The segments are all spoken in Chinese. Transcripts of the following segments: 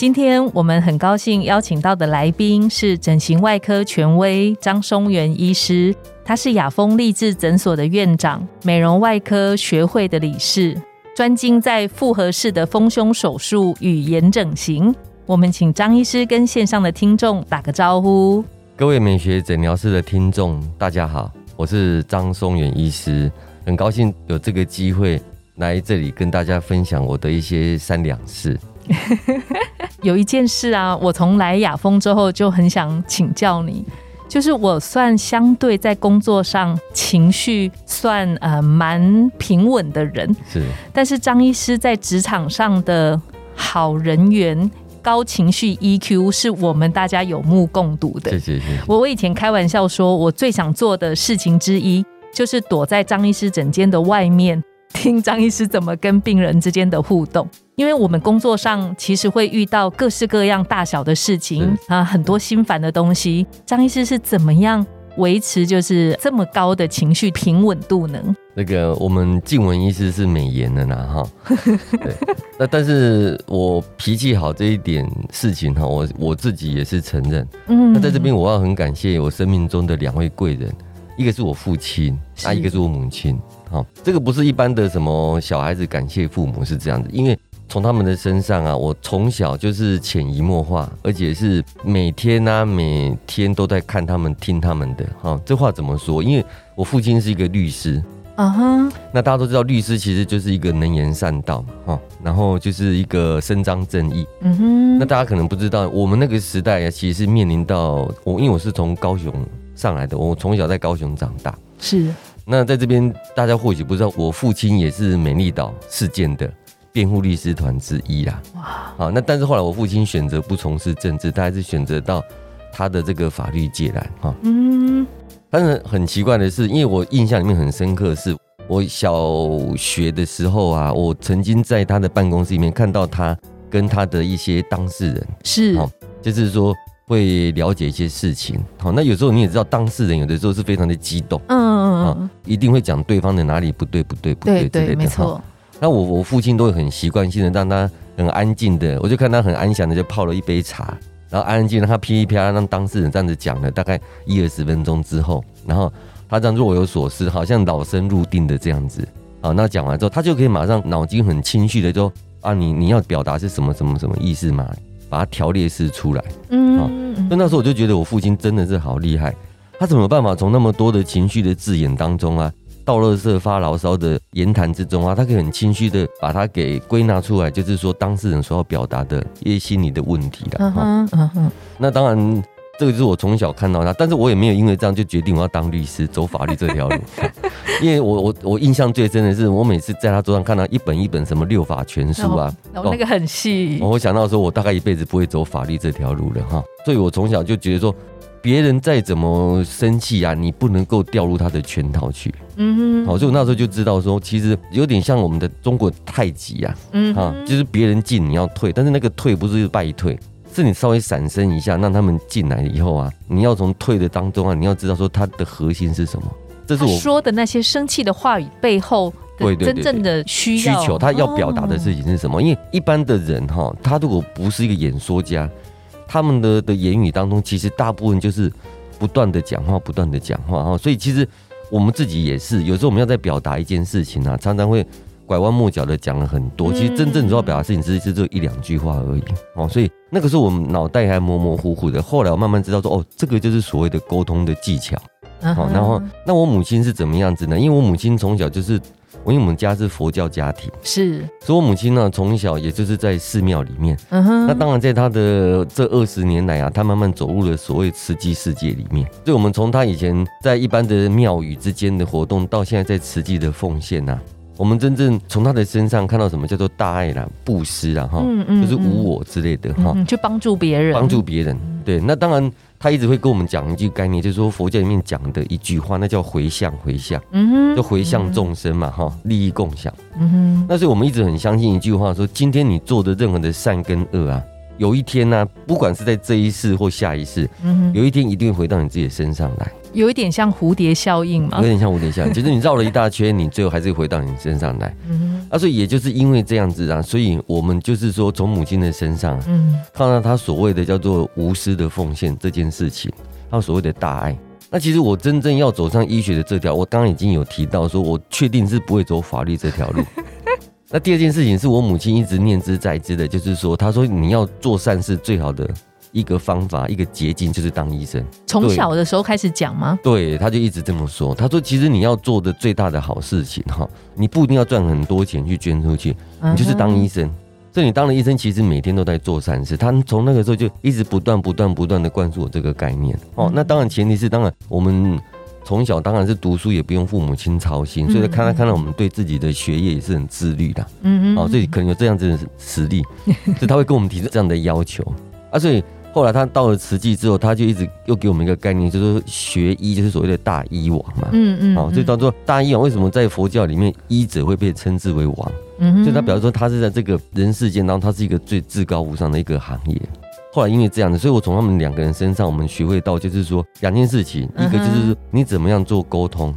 今天我们很高兴邀请到的来宾是整形外科权威张松元医师，他是雅风励志诊所的院长，美容外科学会的理事，专精在复合式的丰胸手术与眼整形。我们请张医师跟线上的听众打个招呼。各位美学诊疗室的听众，大家好，我是张松元医师，很高兴有这个机会来这里跟大家分享我的一些三两事。有一件事啊，我从来雅风之后就很想请教你，就是我算相对在工作上情绪算呃蛮平稳的人，是，但是张医师在职场上的好人缘、高情绪 EQ 是我们大家有目共睹的。我我以前开玩笑说，我最想做的事情之一，就是躲在张医师诊间的外面。听张医师怎么跟病人之间的互动，因为我们工作上其实会遇到各式各样大小的事情啊，很多心烦的东西。张医师是怎么样维持就是这么高的情绪平稳度呢？那个我们静文医师是美颜的呢，哈，对，那但是我脾气好这一点事情哈，我我自己也是承认。嗯，那在这边我要很感谢我生命中的两位贵人，一个是我父亲，啊，一个是我母亲。好，这个不是一般的什么小孩子感谢父母是这样子，因为从他们的身上啊，我从小就是潜移默化，而且是每天啊，每天都在看他们、听他们的。哈，这话怎么说？因为我父亲是一个律师，啊哈，那大家都知道，律师其实就是一个能言善道嘛，哈，然后就是一个伸张正义。嗯哼，那大家可能不知道，我们那个时代啊，其实是面临到我，因为我是从高雄上来的，我从小在高雄长大，是。那在这边，大家或许不知道，我父亲也是美丽岛事件的辩护律师团之一啦。哇，好，那但是后来我父亲选择不从事政治，他还是选择到他的这个法律界来。哈，嗯，但是很奇怪的是，因为我印象里面很深刻，是我小学的时候啊，我曾经在他的办公室里面看到他跟他的一些当事人，是，就是说。会了解一些事情，好，那有时候你也知道，当事人有的时候是非常的激动，嗯嗯嗯，一定会讲对方的哪里不对，不对，不对，对，没错。那我我父亲都会很习惯性的让他很安静的，我就看他很安详的就泡了一杯茶，然后安安静让他噼里啪啦让当事人这样子讲了大概一二十分钟之后，然后他这样若有所思，好像老生入定的这样子，好，那讲完之后，他就可以马上脑筋很清晰的说啊，你你要表达是什么什么什么意思嘛？把它条列式出来，嗯，那那时候我就觉得我父亲真的是好厉害，他怎么办法从那么多的情绪的字眼当中啊，到乐色发牢骚的言谈之中啊，他可以很清晰的把它给归纳出来，就是说当事人所要表达的一些心理的问题了，嗯嗯，那当然。这个就是我从小看到他，但是我也没有因为这样就决定我要当律师，走法律这条路。因为我我我印象最深的是，我每次在他桌上看到一本一本什么六法全书啊，哦，那个很细。我会想到说，我大概一辈子不会走法律这条路了哈。所以我从小就觉得说，别人再怎么生气啊，你不能够掉入他的圈套去。嗯哼。好，所以我那时候就知道说，其实有点像我们的中国太极啊，嗯，哈，就是别人进你要退，但是那个退不是败退。是你稍微闪身一下，让他们进来以后啊，你要从退的当中啊，你要知道说他的核心是什么。这是我说的那些生气的话语背后的真正的需需求，他要表达的事情是什么？因为一般的人哈，他如果不是一个演说家，他们的的言语当中其实大部分就是不断的讲话，不断的讲话哈。所以其实我们自己也是，有时候我们要在表达一件事情啊，常常会。拐弯抹角的讲了很多，其实真正主要表达事情只是这一两句话而已哦，所以那个时候我们脑袋还模模糊糊的。后来我慢慢知道说，哦，这个就是所谓的沟通的技巧。好，然后那我母亲是怎么样子呢？因为我母亲从小就是，因为我们家是佛教家庭，是，所以我母亲呢从小也就是在寺庙里面。嗯哼，那当然在她的这二十年来啊，她慢慢走入了所谓慈济世界里面。所以我们从她以前在一般的庙宇之间的活动，到现在在慈济的奉献呐。我们真正从他的身上看到什么叫做大爱啦、布施啦，哈，嗯嗯就是无我之类的哈，嗯，去帮助别人，帮助别人。对，那当然他一直会跟我们讲一句概念，就是说佛教里面讲的一句话，那叫回向，回向，嗯哼，就回向众生嘛，哈，利益共享。嗯哼，那所以我们一直很相信一句话，说今天你做的任何的善跟恶啊，有一天呢、不管是在这一世或下一世，嗯哼，有一天一定会回到你自己的身上来。有一点像蝴蝶效应嘛有，点像蝴蝶效应，其实你绕了一大圈，你最后还是回到你身上来。嗯啊，所以也就是因为这样子啊，所以我们就是说，从母亲的身上啊嗯看到她所谓的叫做无私的奉献这件事情，还有所谓的大爱。那其实我真正要走上医学的这条，我刚刚已经有提到，说我确定是不会走法律这条路。那第二件事情是我母亲一直念之在之的，就是说，她说你要做善事，最好的一个方法、一个捷径就是当医生。从小的时候开始讲吗？对，他就一直这么说。他说，其实你要做的最大的好事情哈，你不一定要赚很多钱去捐出去，你就是当医生。所以你当了医生，其实每天都在做善事。他从那个时候就一直不断、不断、不断的灌输我这个概念。哦，那当然前提是，当然我们从小当然是读书，也不用父母亲操心，所以看他看到我们对自己的学业也是很自律的。嗯哦，所以可能有这样子的实力，所以他会跟我们提出这样的要求啊。所以后来他到了慈济之后，他就一直又给我们一个概念，就是说学医就是所谓的大医王嘛。嗯嗯，哦，所以叫做大医王。为什么在佛教里面医者会被称之为王？嗯所以他表示说，他是在这个人世间当中，他是一个最至高无上的一个行业。后来因为这样的，所以我从他们两个人身上，我们学会到就是说两件事情，一个就是说你怎么样做沟通，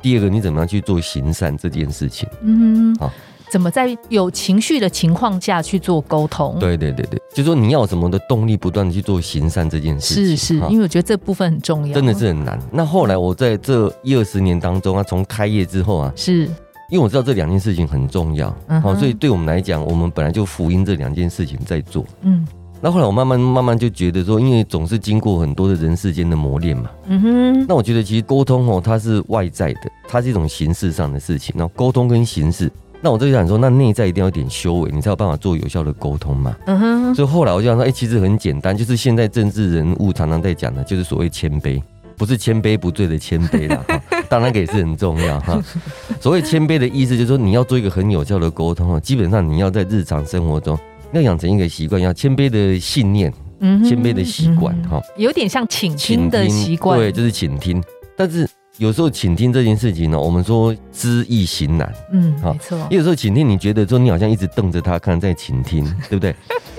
第二个你怎么样去做行善这件事情。嗯好怎么在有情绪的情况下去做沟通？，对对对对，就说你要什么的动力，不断的去做行善这件事情。是是，因为我觉得这部分很重要，真的是很难。那后来我在这一二十年当中啊，从开业之后啊，是因为我知道这两件事情很重要，好、嗯哦所以对我们来讲，我们本来就福音这两件事情在做。嗯那后来我慢慢慢慢就觉得说，因为总是经过很多的人世间的磨练嘛，嗯哼，那我觉得其实沟通哦，它是外在的，它是一种形式上的事情。那沟通跟形式，那我就想说，那内在一定要有点修为，你才有办法做有效的沟通嘛。嗯哼，所以后来我就想说，哎、其实很简单，就是现在政治人物常常在讲的，就是所谓谦卑，不是谦卑不对的谦卑啦，当然那也是很重要哈。所谓谦卑的意思，就是说你要做一个很有效的沟通哦，基本上你要在日常生活中要养成一个习惯，要谦卑的信念、谦卑的习惯哈，有点像倾听的习惯，对，就是倾听。但是有时候倾听这件事情呢，我们说知易行难，嗯，好没错，有时候倾听，你觉得说你好像一直瞪着他看，在倾听，对不对？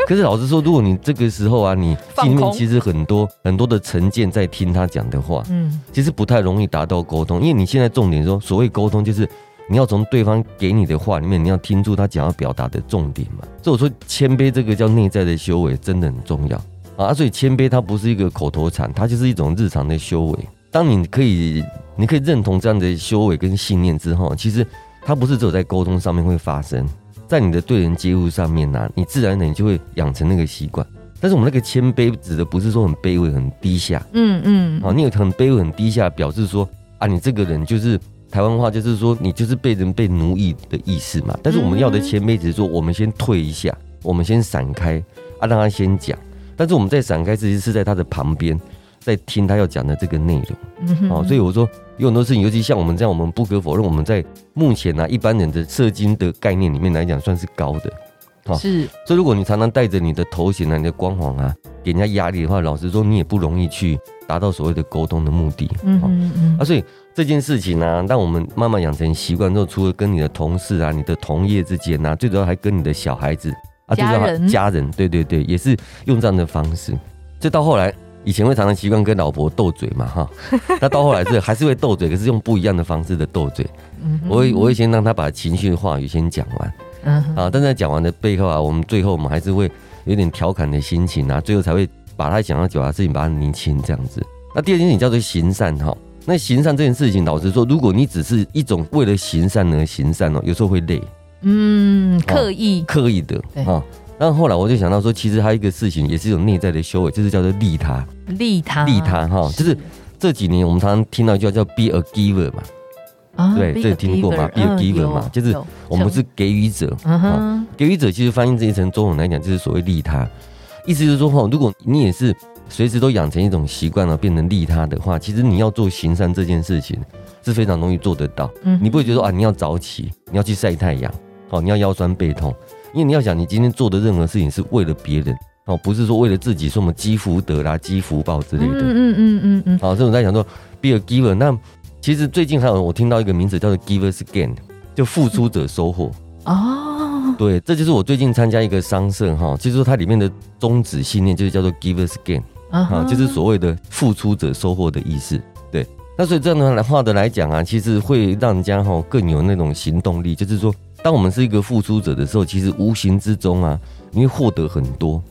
可是老实说，如果你这个时候啊，你心里面其实很多很多的成见在听他讲的话，嗯其实不太容易达到沟通。因为你现在重点说，所谓沟通就是你要从对方给你的话里面，你要听出他想要表达的重点嘛。所以我说谦卑这个叫内在的修为，真的很重要啊。所以谦卑它不是一个口头禅，它就是一种日常的修为。当你可以你可以认同这样的修为跟信念之后，其实它不是只有在沟通上面会发生，在你的对人接物上面呢、啊你自然的你就会养成那个习惯。但是我们那个谦卑指的不是说很卑微、很低下，嗯嗯，啊，你有很卑微、很低下，表示说啊，你这个人就是台湾话，就是说你就是被人被奴役的意思嘛。但是我们要的谦卑只是说，我们先退一下，我们先闪开啊，让他先讲。但是我们在闪开，其实是在他的旁边，在听他要讲的这个内容。哦，所以我说有很多事情，尤其像我们这样，我们不可否认，我们在目前呢、啊、一般人的射精的概念里面来讲，算是高的。哈是所以如果你常常带着你的头衔啊、你的光环啊，给人家压力的话，老实说，你也不容易去达到所谓的沟通的目的。嗯好哼嗯啊，所以这件事情呢、让我们慢慢养成习惯之后，除了跟你的同事啊、你的同业之间啊，最主要还跟你的小孩子啊，最主要还家人家人，对对对，也是用这样的方式。这到后来，以前会常常习惯跟老婆斗嘴嘛，哈，那到后来是还是会斗嘴，可是用不一样的方式的斗嘴。我会我会先让他把情绪的话语先讲完。啊，但在讲完的背后啊，我们最后我们还是会有点调侃的心情啊，最后才会把他想要表达的事情把它厘清这样子。那第二件事情叫做行善哈，那行善这件事情，老实说，如果你只是一种为了行善而行善哦，有时候会累，嗯刻意刻意的对啊。但后来我就想到说，其实还有一个事情也是一种内在的修为，就是叫做利他。利他利他哈就是这几年我们常常听到一句话叫 be a giver 嘛，啊对这听过吗 be a 嗯 giver 嘛就是有我们是给予者。嗯哼给予者其实翻译这一层中文来讲，就是所谓利他，意思就是说哈，如果你也是随时都养成一种习惯了，变成利他的话，其实你要做行善这件事情是非常容易做得到。嗯你不会觉得说啊，你要早起，你要去晒太阳，哦，你要腰酸背痛，因为你要想，你今天做的任何事情是为了别人，哦，不是说为了自己，说什么积福德啦、积福报之类的。嗯嗯嗯嗯嗯，好，这种在讲说 be a giver。那其实最近还有我听到一个名词叫做 givers gain，就付出者收获。哦，对，这就是我最近参加一个商社哈，就是说它里面的宗旨信念就是叫做 givers gain 啊啊，就是所谓的付出者收获的意思。对，那所以这样的话的来讲啊，其实会让人家哈更有那种行动力，就是说，当我们是一个付出者的时候，其实无形之中啊，你会获得很多。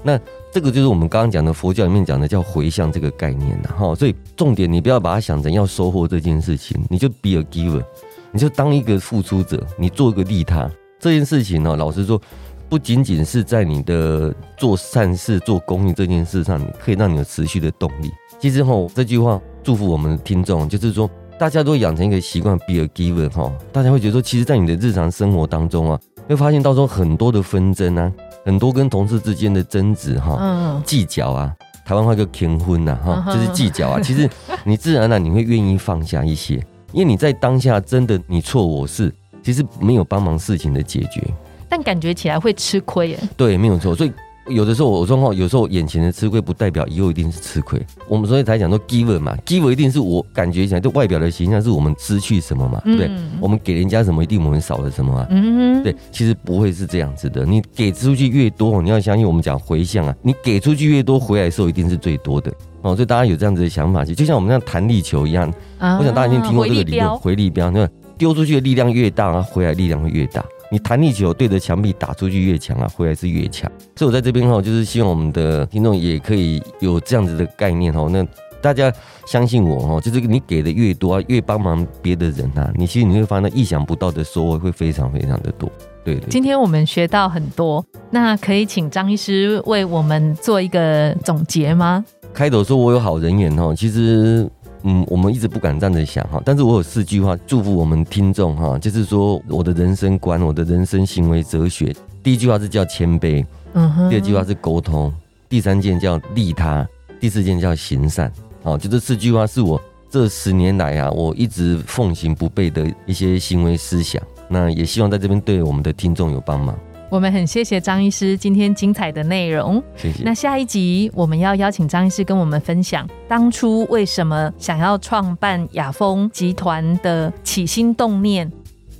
那这个就是我们刚刚讲的佛教里面讲的叫回向这个概念然哈，所以重点你不要把它想成要收获这件事情，你就 be a giver，你就当一个付出者，你做一个利他这件事情呢。老实说，不仅仅是在你的做善事、做公益这件事上，可以让你有持续的动力。其实哈，这句话祝福我们的听众，就是说大家都养成一个习惯，be a giver 哈，大家会觉得说，其实，在你的日常生活当中啊，会发现到时候很多的纷争啊，很多跟同事之间的争执哈。嗯，计较啊，台湾话叫乾婚呐，哈，就是计较啊。其实你自然而然你会愿意放下一些，因为你在当下真的你错我是，其实没有帮忙事情的解决。但感觉起来会吃亏耶。对，没有错。所以有的时候我说哈，有时候眼前的吃亏不代表以后一定是吃亏。我们所以才讲说 giver 嘛，giver 一定是我感觉起来，就外表的形象是我们失去什么嘛，对不对？我们给人家什么，一定我们少了什么啊。嗯，对，其实不会是这样子的。你给出去越多，你要相信我们讲回向啊，你给出去越多，回来的时候一定是最多的哦。所以大家有这样子的想法，就像我们像弹力球一样，啊我想大家已经听过这个理论，回力镖回力镖，那丢出去的力量越大啊，回来力量会越大。你弹力球对着墙壁打出去越强啊，回来是越强。所以我在这边哈，就是希望我们的听众也可以有这样子的概念哦。那大家相信我哦，就是你给的越多啊，越帮忙别的人啊，你其实你会发现意想不到的收获会非常非常的多。对对。今天我们学到很多，那可以请张医师为我们做一个总结吗？开头说我有好人缘哈，其实嗯，我们一直不敢这样子想哈，但是我有四句话祝福我们听众哈，就是说我的人生观、我的人生行为哲学。第一句话是叫谦卑，嗯哼第二句话是沟通，第三件叫利他，第四件叫行善。好，就这四句话是我这十年来啊，我一直奉行不悖的一些行为思想。那也希望在这边对我们的听众有帮忙，我们很谢谢张医师今天精彩的内容。谢谢那。下一集我们要邀请张医师跟我们分享当初为什么想要创办雅丰集团的起心动念，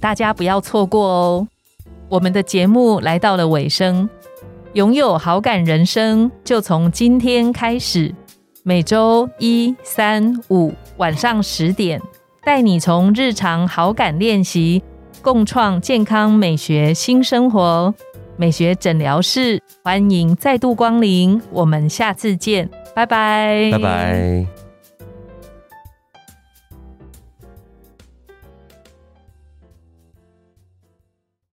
大家不要错过哦。我们的节目来到了尾声，拥有好感人生就从今天开始，每周一、三、五晚上十点，带你从日常好感练习，共创健康美学新生活。美学诊疗室，欢迎再度光临，我们下次见，拜拜，拜拜。